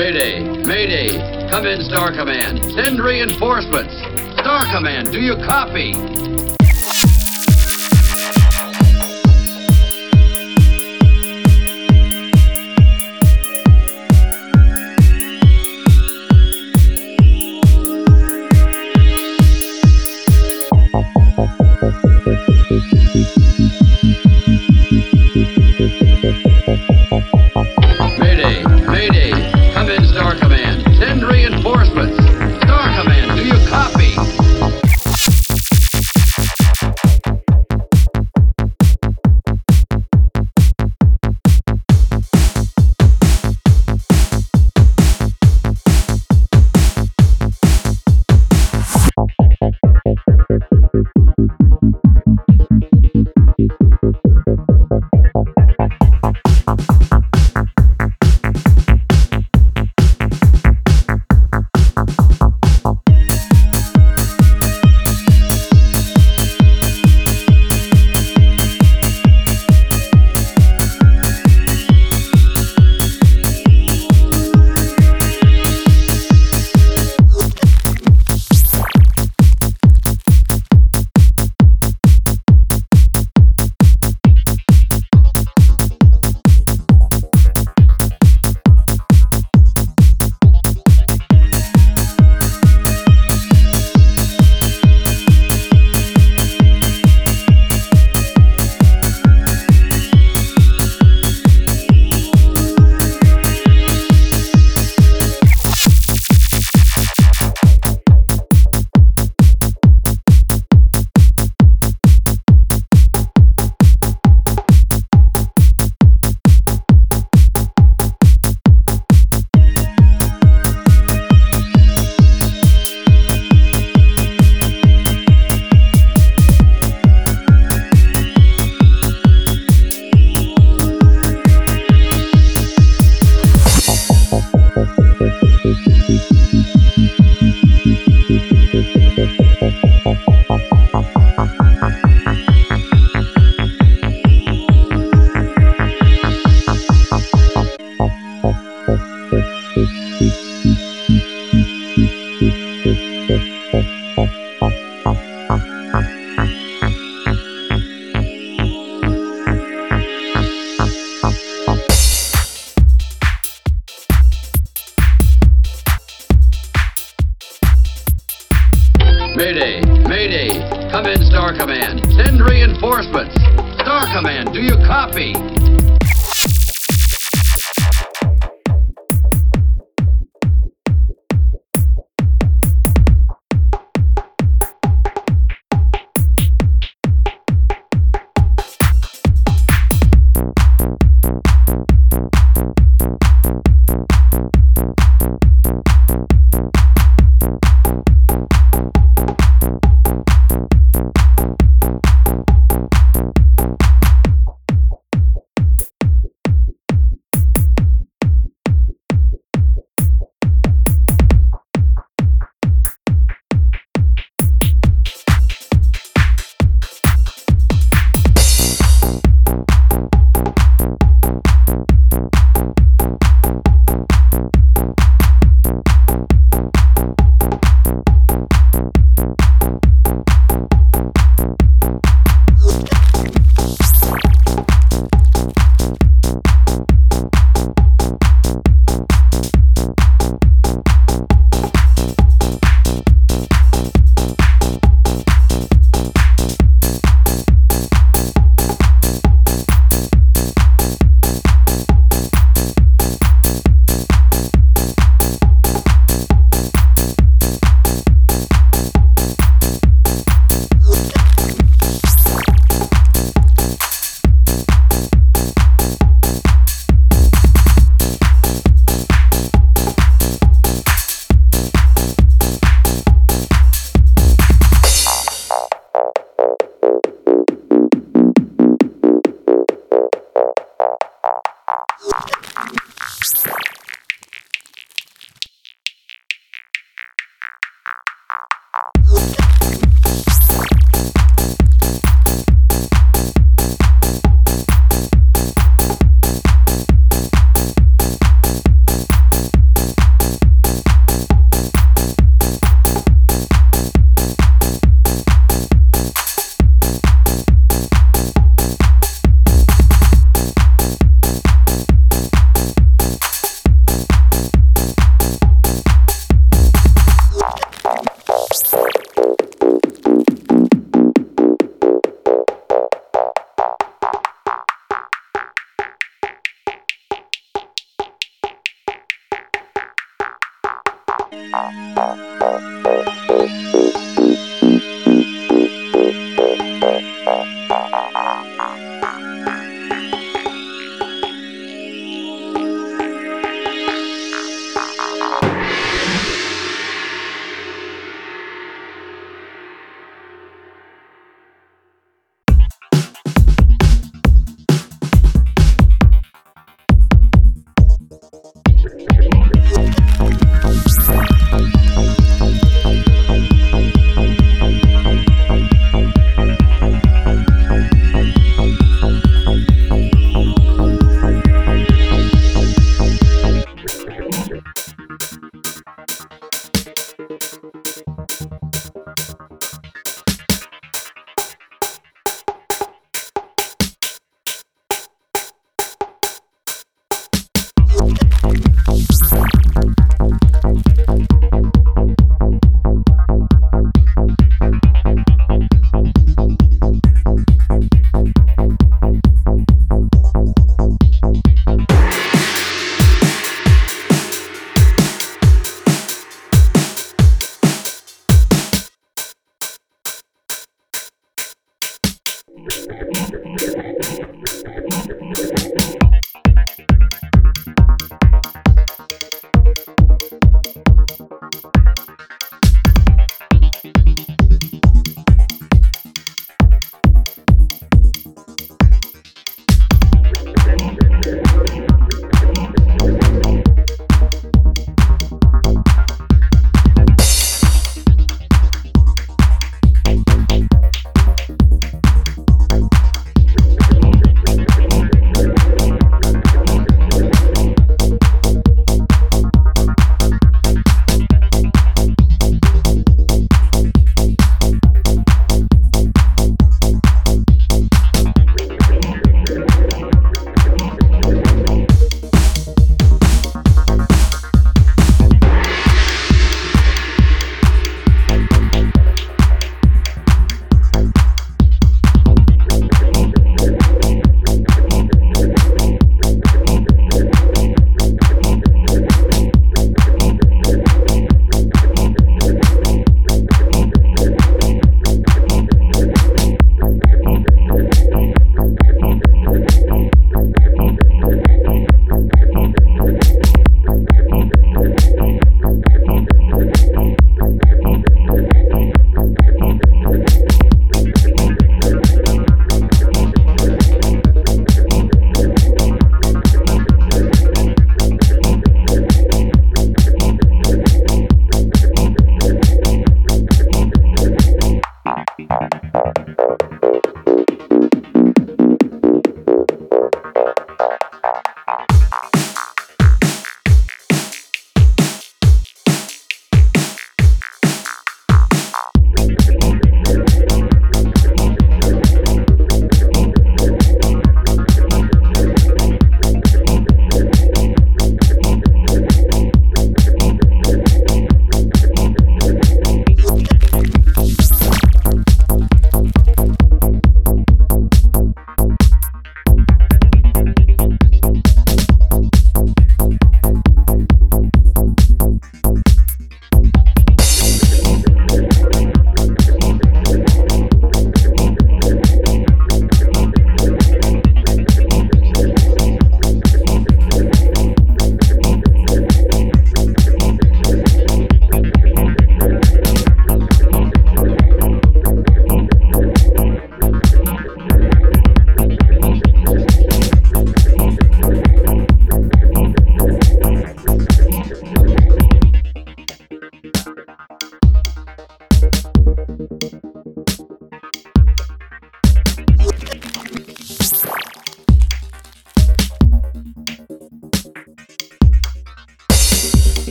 Mayday! Mayday! Come in, Star Command. Send reinforcements. Star Command, do you copy? Thank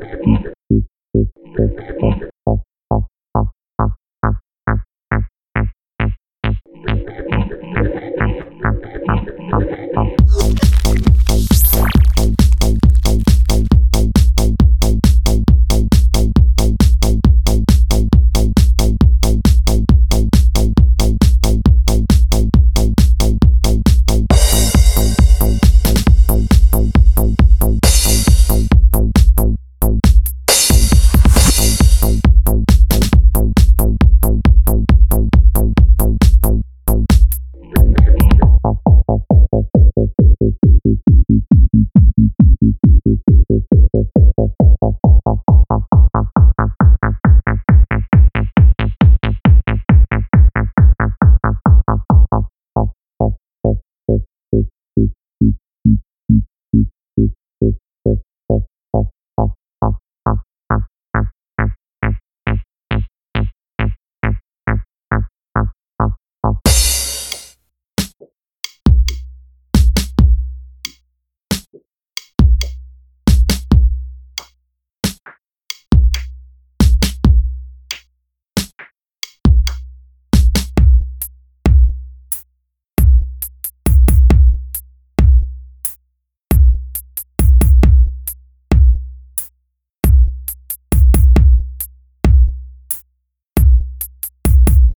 Mm-hmm.